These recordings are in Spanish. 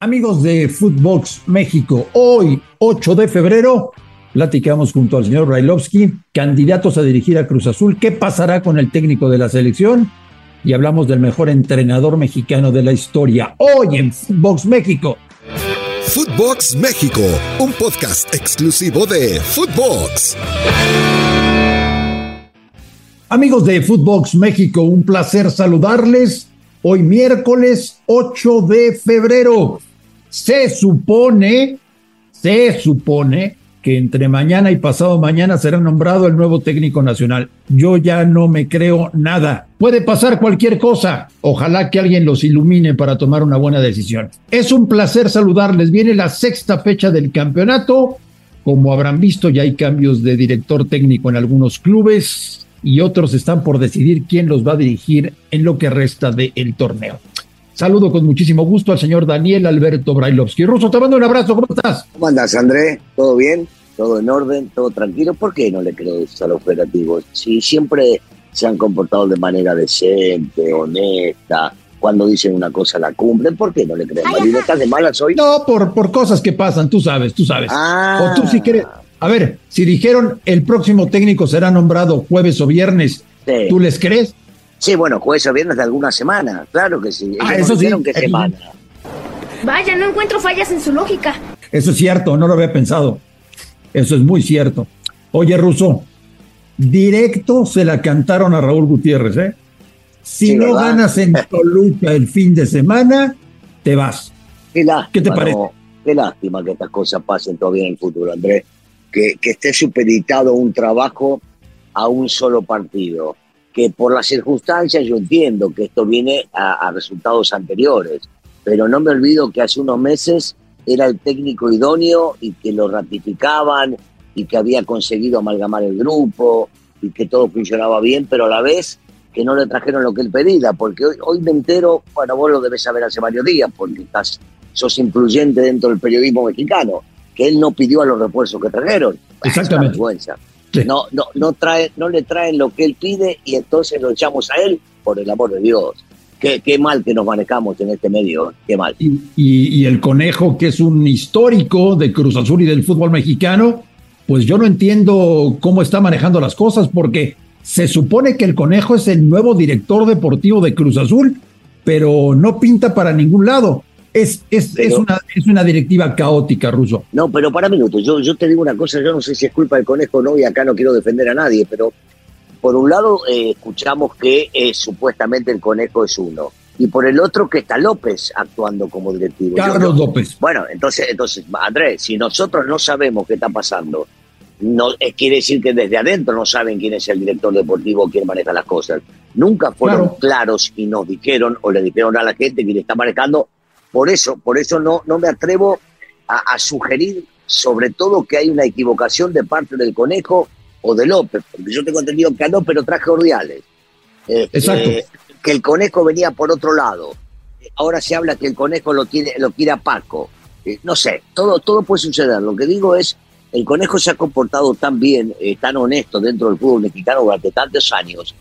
Amigos de Footbox México, hoy, 8 de febrero, platicamos junto al señor Brailovsky, candidatos a dirigir a Cruz Azul, qué pasará con el técnico de la selección y hablamos del mejor entrenador mexicano de la historia, hoy en Footbox México. Footbox México, un podcast exclusivo de Footbox. Amigos de Footbox México, un placer saludarles. Hoy miércoles 8 de febrero. Se supone, se supone que entre mañana y pasado mañana será nombrado el nuevo técnico nacional. Yo ya no me creo nada. Puede pasar cualquier cosa. Ojalá que alguien los ilumine para tomar una buena decisión. Es un placer saludarles. Viene la sexta fecha del campeonato. Como habrán visto, ya hay cambios de director técnico en algunos clubes y otros están por decidir quién los va a dirigir en lo que resta del torneo. Saludo con muchísimo gusto al señor Daniel Alberto Brailovsky. Ruso, te mando un abrazo, ¿cómo estás? ¿Cómo andas, André? ¿Todo bien? ¿Todo en orden? ¿Todo tranquilo? ¿Por qué no le crees a los operativos? Si siempre se han comportado de manera decente, honesta, cuando dicen una cosa la cumplen, ¿por qué no le crees? Marina, ¿estás de malas hoy? No, por, por cosas que pasan, tú sabes, tú sabes. Ah. O tú si quieres. A ver, si dijeron el próximo técnico será nombrado jueves o viernes, Sí. ¿tú les crees? Sí, bueno, jueves o viernes de alguna semana, claro que sí. Ah, Ellos eso sí, semana. Vaya, no encuentro fallas en su lógica. Eso es cierto, no lo había pensado. Eso es muy cierto. Oye, Ruso, directo se la cantaron a Raúl Gutiérrez, ¿eh? Si Sí, no ¿verdad? ganas en Toluca el fin de semana, te vas. Qué lástima, ¿Qué te parece? ¿no? Qué lástima que estas cosas pasen todavía en el futuro, Andrés. Que, que esté supeditado un trabajo a un solo partido. Que por las circunstancias yo entiendo que esto viene a, a resultados anteriores, pero no me olvido que hace unos meses era el técnico idóneo y que lo ratificaban y que había conseguido amalgamar el grupo y que todo funcionaba bien, pero a la vez que no le trajeron lo que él pedía, porque hoy, hoy me entero, bueno, vos lo debes saber hace varios días, porque estás, sos influyente dentro del periodismo mexicano, que él no pidió a los refuerzos que trajeron. Es una Exactamente. vergüenza. Sí. No, no, no, trae, no le traen lo que él pide y entonces lo echamos a él, por el amor de Dios. Qué, qué mal que nos manejamos en este medio, qué mal. Y, y- y el conejo, que es un histórico de Cruz Azul y del fútbol mexicano, pues yo no entiendo cómo está manejando las cosas, porque se supone que el conejo es el nuevo director deportivo de Cruz Azul, pero no pinta para ningún lado. Es, es, es, una, es una directiva caótica, Ruso. No, pero para minutos, yo, yo te digo una cosa, yo no sé si es culpa del conejo o no, y acá no quiero defender a nadie, pero por un lado eh, escuchamos que eh, supuestamente el conejo es uno, y por el otro que está López actuando como directivo. Carlos yo- López. Bueno, entonces, entonces, Andrés, si nosotros no sabemos qué está pasando, no quiere decir que desde adentro no saben quién es el director deportivo, quién maneja las cosas. Nunca fueron Claro. claros y nos dijeron o le dijeron a la gente quién está manejando. Por eso, por eso no, no me atrevo a, a sugerir, sobre todo, que hay una equivocación de parte del conejo o de López, porque yo tengo entendido que López lo traje Ordiales. Este, Exacto. que el conejo venía por otro lado. Ahora se habla que el conejo lo tiene, lo quiere a Paco. Eh, no sé, todo, todo puede suceder. Lo que digo es, el conejo se ha comportado tan bien, eh, tan honesto dentro del fútbol mexicano durante tantos años,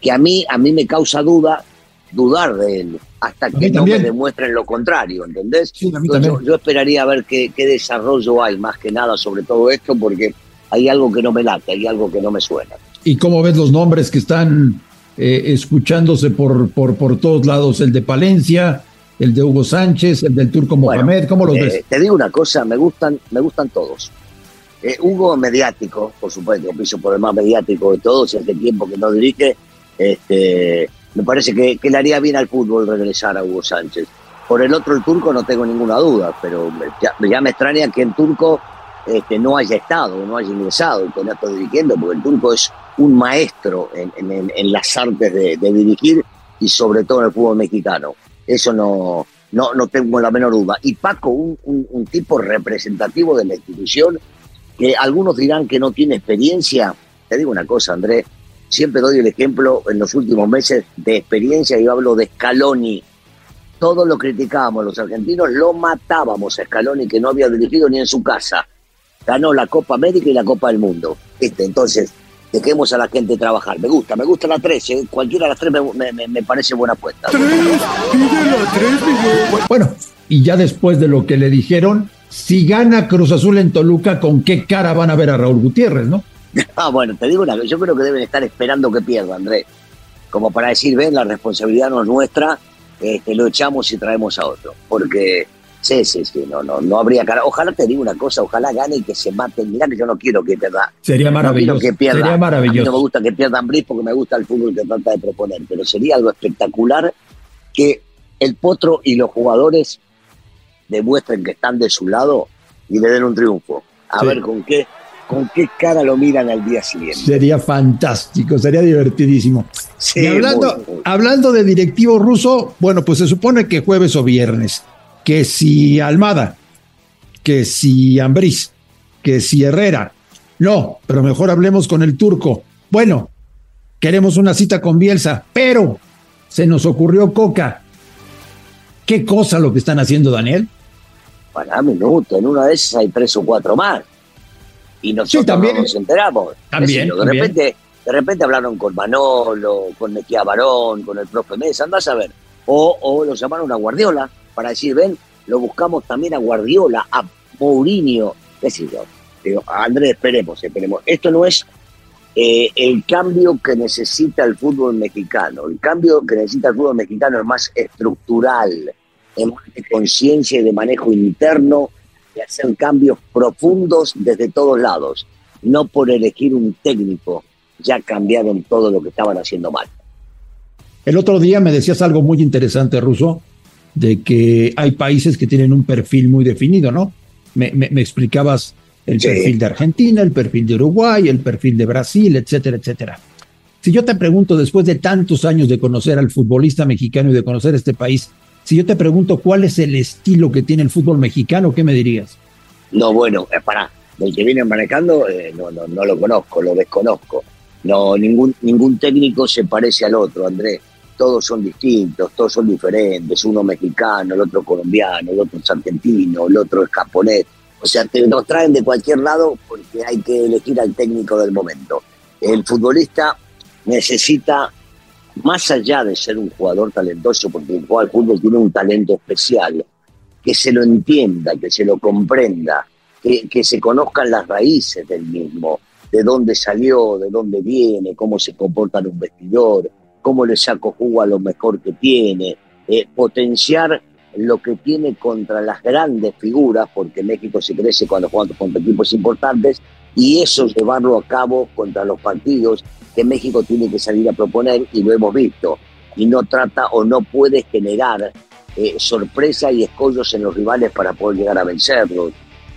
que a mí, a mí me causa duda, dudar de él, hasta que no me demuestren lo contrario, ¿entendés? Sí, a Yo, esperaría ver qué, qué desarrollo hay, más que nada, sobre todo esto, porque hay algo que no me late, hay algo que no me suena. ¿Y cómo ves los nombres que están eh, escuchándose por, por, por todos lados? El de Palencia, el de Hugo Sánchez, el del Turco Bueno, Mohamed, ¿cómo los Eh, ves? Te digo una cosa, me gustan, me gustan todos. Eh, Hugo mediático, por supuesto, piso por el más mediático de todos, hace tiempo que no dirige. Este, me parece que, que le haría bien al fútbol regresar a Hugo Sánchez. Por el otro, el turco, no tengo ninguna duda, pero ya, me extraña que el turco este, no haya estado, no haya ingresado, no esté dirigiendo, porque el turco es un maestro en, en- las artes de, dirigir y sobre todo en el fútbol mexicano. Eso no, no, no tengo la menor duda. Y Paco, un, un tipo representativo de la institución, que algunos dirán que no tiene experiencia. Te digo una cosa, Andrés, siempre doy el ejemplo en los últimos meses de experiencia, yo hablo de Scaloni. Todo lo criticábamos los argentinos, lo matábamos a Scaloni que no había dirigido ni en su casa. Ganó la Copa América y la Copa del Mundo. Este, entonces, dejemos a la gente trabajar. Me gusta, me gusta la 13. ¿eh? Cualquiera de las tres me, parece buena apuesta. Bueno, y ya después de lo que le dijeron, si gana Cruz Azul en Toluca, ¿con qué cara van a ver a Raúl Gutiérrez, no? Ah, bueno, te digo una cosa, yo creo que deben estar esperando que pierda, Andrés. Como para decir, ven, la responsabilidad no es nuestra, este, lo echamos y traemos a otro. Porque, sí, sí, sí, no, no, no habría cara. Ojalá te diga una cosa, ojalá gane y que se maten. Mirá que yo no quiero que pierda. Sería maravilloso. que pierda. Sería maravilloso. A mí no me gusta que pierdan Brice porque me gusta el fútbol que trata de proponer, pero sería algo espectacular que el Potro y los jugadores demuestren que están de su lado y le den un triunfo. A ver con qué con qué cara lo miran al día siguiente. Sería fantástico, sería divertidísimo. y hablando, hablando de directivo ruso, bueno, pues se supone que jueves o viernes, que si Almada, que si Ambriz, que si Herrera. No, pero mejor hablemos con el turco. Bueno, queremos una cita con Bielsa, pero se nos ocurrió Coca. ¿Qué cosa lo que están haciendo, Daniel? Para minuto, en una de esas hay tres o cuatro más y nosotros también. nos enteramos. También, de repente, de repente hablaron con Manolo, con Mejía Barón, con el profe Mesa, andás a ver. O, o lo llamaron a Guardiola para decir, ven, lo buscamos también a Guardiola, a Mourinho, qué sé yo. Digo, Andrés, esperemos, esperemos. Esto no es eh, el cambio que necesita el fútbol mexicano. El cambio que necesita el fútbol mexicano es más estructural, es más de conciencia y de manejo interno de hacer cambios profundos desde todos lados, no por elegir un técnico, ya cambiaron todo lo que estaban haciendo mal. El otro día me decías algo muy interesante, Ruso, de que hay países que tienen un perfil muy definido, ¿no? Me, explicabas el perfil de Argentina, el perfil de Uruguay, el perfil de Brasil, etcétera, etcétera. Si yo te pregunto, después de tantos años de conocer al futbolista mexicano y de conocer este país, si yo te pregunto cuál es el estilo que tiene el fútbol mexicano, ¿qué me dirías? No, bueno, es para el que viene manejando, eh, no, no, no lo conozco, lo desconozco. No, ningún, ningún técnico se parece al otro, Andrés. Todos son distintos, todos son diferentes. Uno mexicano, el otro colombiano, el otro es argentino, el otro es japonés. O sea, te nos traen de cualquier lado porque hay que elegir al técnico del momento. El futbolista necesita más allá de ser un jugador talentoso, porque el jugador fútbol tiene un talento especial, que se lo entienda, que se lo comprenda, que, que se conozcan las raíces del mismo, de dónde salió, de dónde viene, cómo se comporta en un vestidor, cómo le saco jugo a lo mejor que tiene, eh, potenciar lo que tiene contra las grandes figuras, porque México se crece cuando juega contra equipos importantes, y eso llevarlo a cabo contra los partidos que México tiene que salir a proponer y lo hemos visto. Y no trata o no puede generar eh, sorpresa y escollos en los rivales para poder llegar a vencerlos.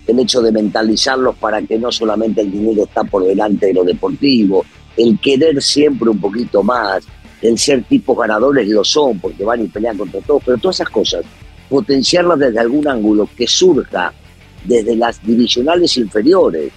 El hecho de mentalizarlos para que no solamente el dinero está por delante de lo deportivo, el querer siempre un poquito más, el ser tipos ganadores lo son porque van y pelean contra todos, pero todas esas cosas, potenciarlas desde algún ángulo que surja desde las divisionales inferiores,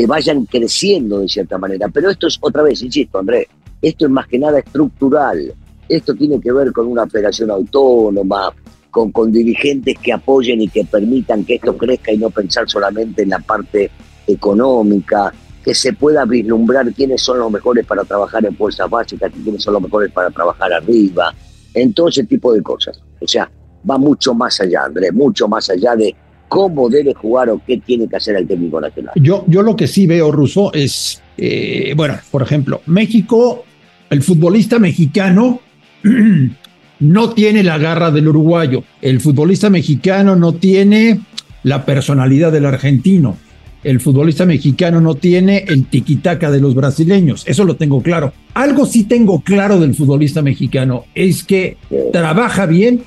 que vayan creciendo de cierta manera. Pero esto es otra vez, insisto, Andrés, esto es más que nada estructural. Esto tiene que ver con una operación autónoma, con, con dirigentes que apoyen y que permitan que esto crezca y no pensar solamente en la parte económica, que se pueda vislumbrar quiénes son los mejores para trabajar en fuerzas básicas, quiénes son los mejores para trabajar arriba, en todo ese tipo de cosas. O sea, va mucho más allá, Andrés, mucho más allá de cómo debe jugar o qué tiene que hacer el técnico nacional. Yo, yo lo que sí veo, Russo, es, eh, bueno, por ejemplo, México, el futbolista mexicano no tiene la garra del uruguayo, el futbolista mexicano no tiene la personalidad del argentino, el futbolista mexicano no tiene el tiquitaca de los brasileños, eso lo tengo claro. Algo sí tengo claro del futbolista mexicano, es que trabaja bien,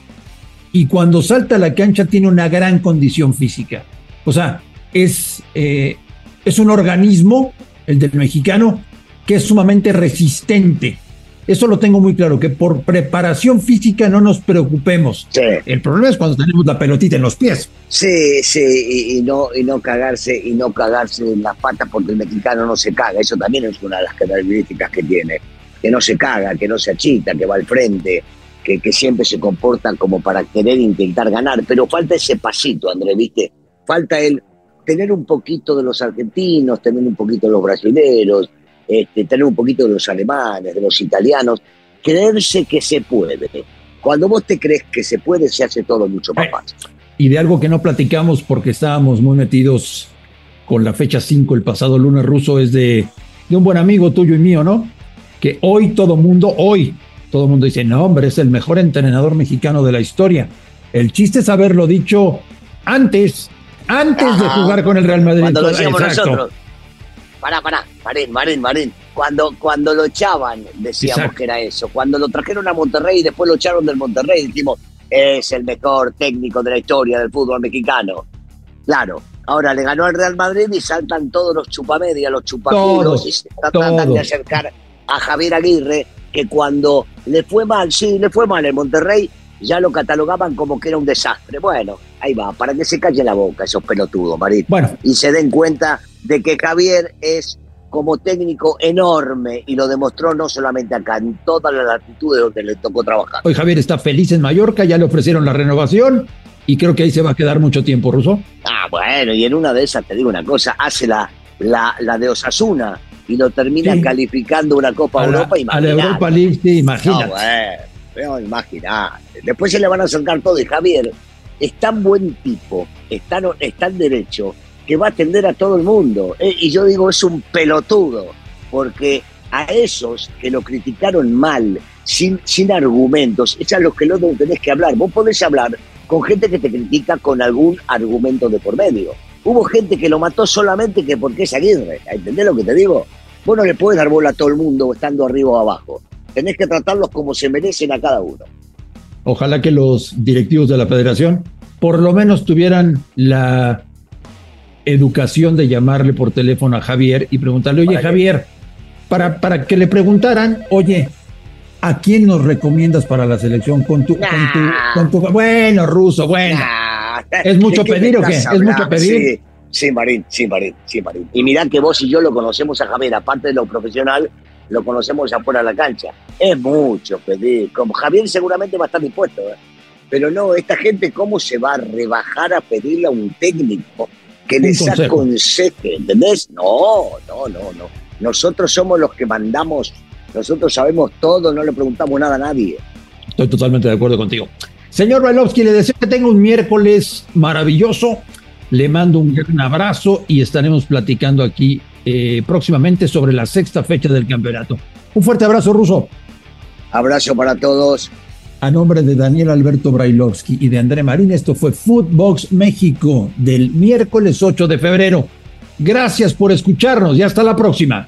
y cuando salta a la cancha tiene una gran condición física. O sea, es, eh, es un organismo, el del mexicano, que es sumamente resistente. Eso lo tengo muy claro, que por preparación física no nos preocupemos. Sí. El problema es cuando tenemos la pelotita en los pies. Sí, sí, y, y no, y no cagarse, y no cagarse en las patas porque el mexicano no se caga. Eso también es una de las características que tiene. Que no se caga, que no se achita, que va al frente, que, que siempre se comporta como para querer intentar ganar. Pero falta ese pasito, André, ¿viste? Falta el tener un poquito de los argentinos, tener un poquito de los brasileños, este, tener un poquito de los alemanes, de los italianos, creerse que se puede. Cuando vos te crees que se puede, se hace todo mucho más fácil. Y de algo que no platicamos porque estábamos muy metidos con la fecha 5 el pasado lunes ruso es de, de un buen amigo tuyo y mío, ¿no? Que hoy todo mundo, hoy todo mundo dice, no hombre, es el mejor entrenador mexicano de la historia. El chiste es haberlo dicho antes, antes de jugar con el Real Madrid. Cuando lo decíamos nosotros. Pará, pará, Marín, Marín, Marín. Cuando, cuando lo echaban, decíamos Exacto. que era eso. Cuando lo trajeron a Monterrey y después lo echaron del Monterrey, dijimos, es el mejor técnico de la historia del fútbol mexicano. Claro, ahora le ganó al Real Madrid y saltan todos los chupamedia, los Todos, y se tratan de acercar a Javier Aguirre, que cuando le fue mal, sí, le fue mal en Monterrey, ya lo catalogaban como que era un desastre. Bueno, ahí va, para que se calle la boca esos pelotudos, Marín Bueno, y se den cuenta de que Javier es como técnico enorme y lo demostró no solamente acá, en todas las latitudes donde le tocó trabajar. hoy Javier está feliz en Mallorca, ya le ofrecieron la renovación y creo que ahí se va a quedar mucho tiempo, Ruso. Ah, bueno, y en una de esas te digo una cosa, hace la, la, la de Osasuna y lo termina Sí. calificando una Copa A la, Europa. a la. Europa League, sí, No, imagínate. no, imagínate. Después se le van a acercar todo y Javier es tan buen tipo, es tan, es tan derecho, que va a atender a todo el mundo. Eh, y yo digo, es un pelotudo, porque a esos que lo criticaron mal, sin, sin argumentos, es a los que luego tenés que hablar. Vos podés hablar con gente que te critica con algún argumento de por medio. Hubo gente que lo mató solamente que porque es Aguirre. ¿Entendés lo que te digo? Vos no le podés dar bola a todo el mundo estando arriba o abajo. Tenés que tratarlos como se merecen a cada uno. Ojalá que los directivos de la federación por lo menos tuvieran la educación de llamarle por teléfono a Javier y preguntarle, oye. Javier, para, para que le preguntaran, oye, ¿a quién nos recomiendas para la selección con tu, con tu, Nah. con tu, bueno, ruso, bueno. Nah, ¿Es mucho ¿de qué me pedir o qué? ¿Es mucho pedir? Sí, sí, Marín, sí, Marín, sí, Marín. Y mirá que vos y yo lo conocemos a Javier, aparte de lo profesional, lo conocemos afuera de la cancha. Es mucho pedir. Como Javier seguramente va a estar dispuesto, ¿eh? Pero no, esta gente, ¿cómo se va a rebajar a pedirle a un técnico que Un les consejo. aconseje? ¿Entendés? No, no, no, no. Nosotros somos los que mandamos, nosotros sabemos todo, no le preguntamos nada a nadie. Estoy totalmente de acuerdo contigo. Señor Bailovsky, le deseo que tenga un miércoles maravilloso. Le mando un gran abrazo y estaremos platicando aquí eh, próximamente sobre la sexta fecha del campeonato. Un fuerte abrazo, Ruso. Abrazo para todos. A nombre de Daniel Alberto Brailovsky y de André Marín, esto fue Footbox México del miércoles 8 de febrero. Gracias por escucharnos y hasta la próxima.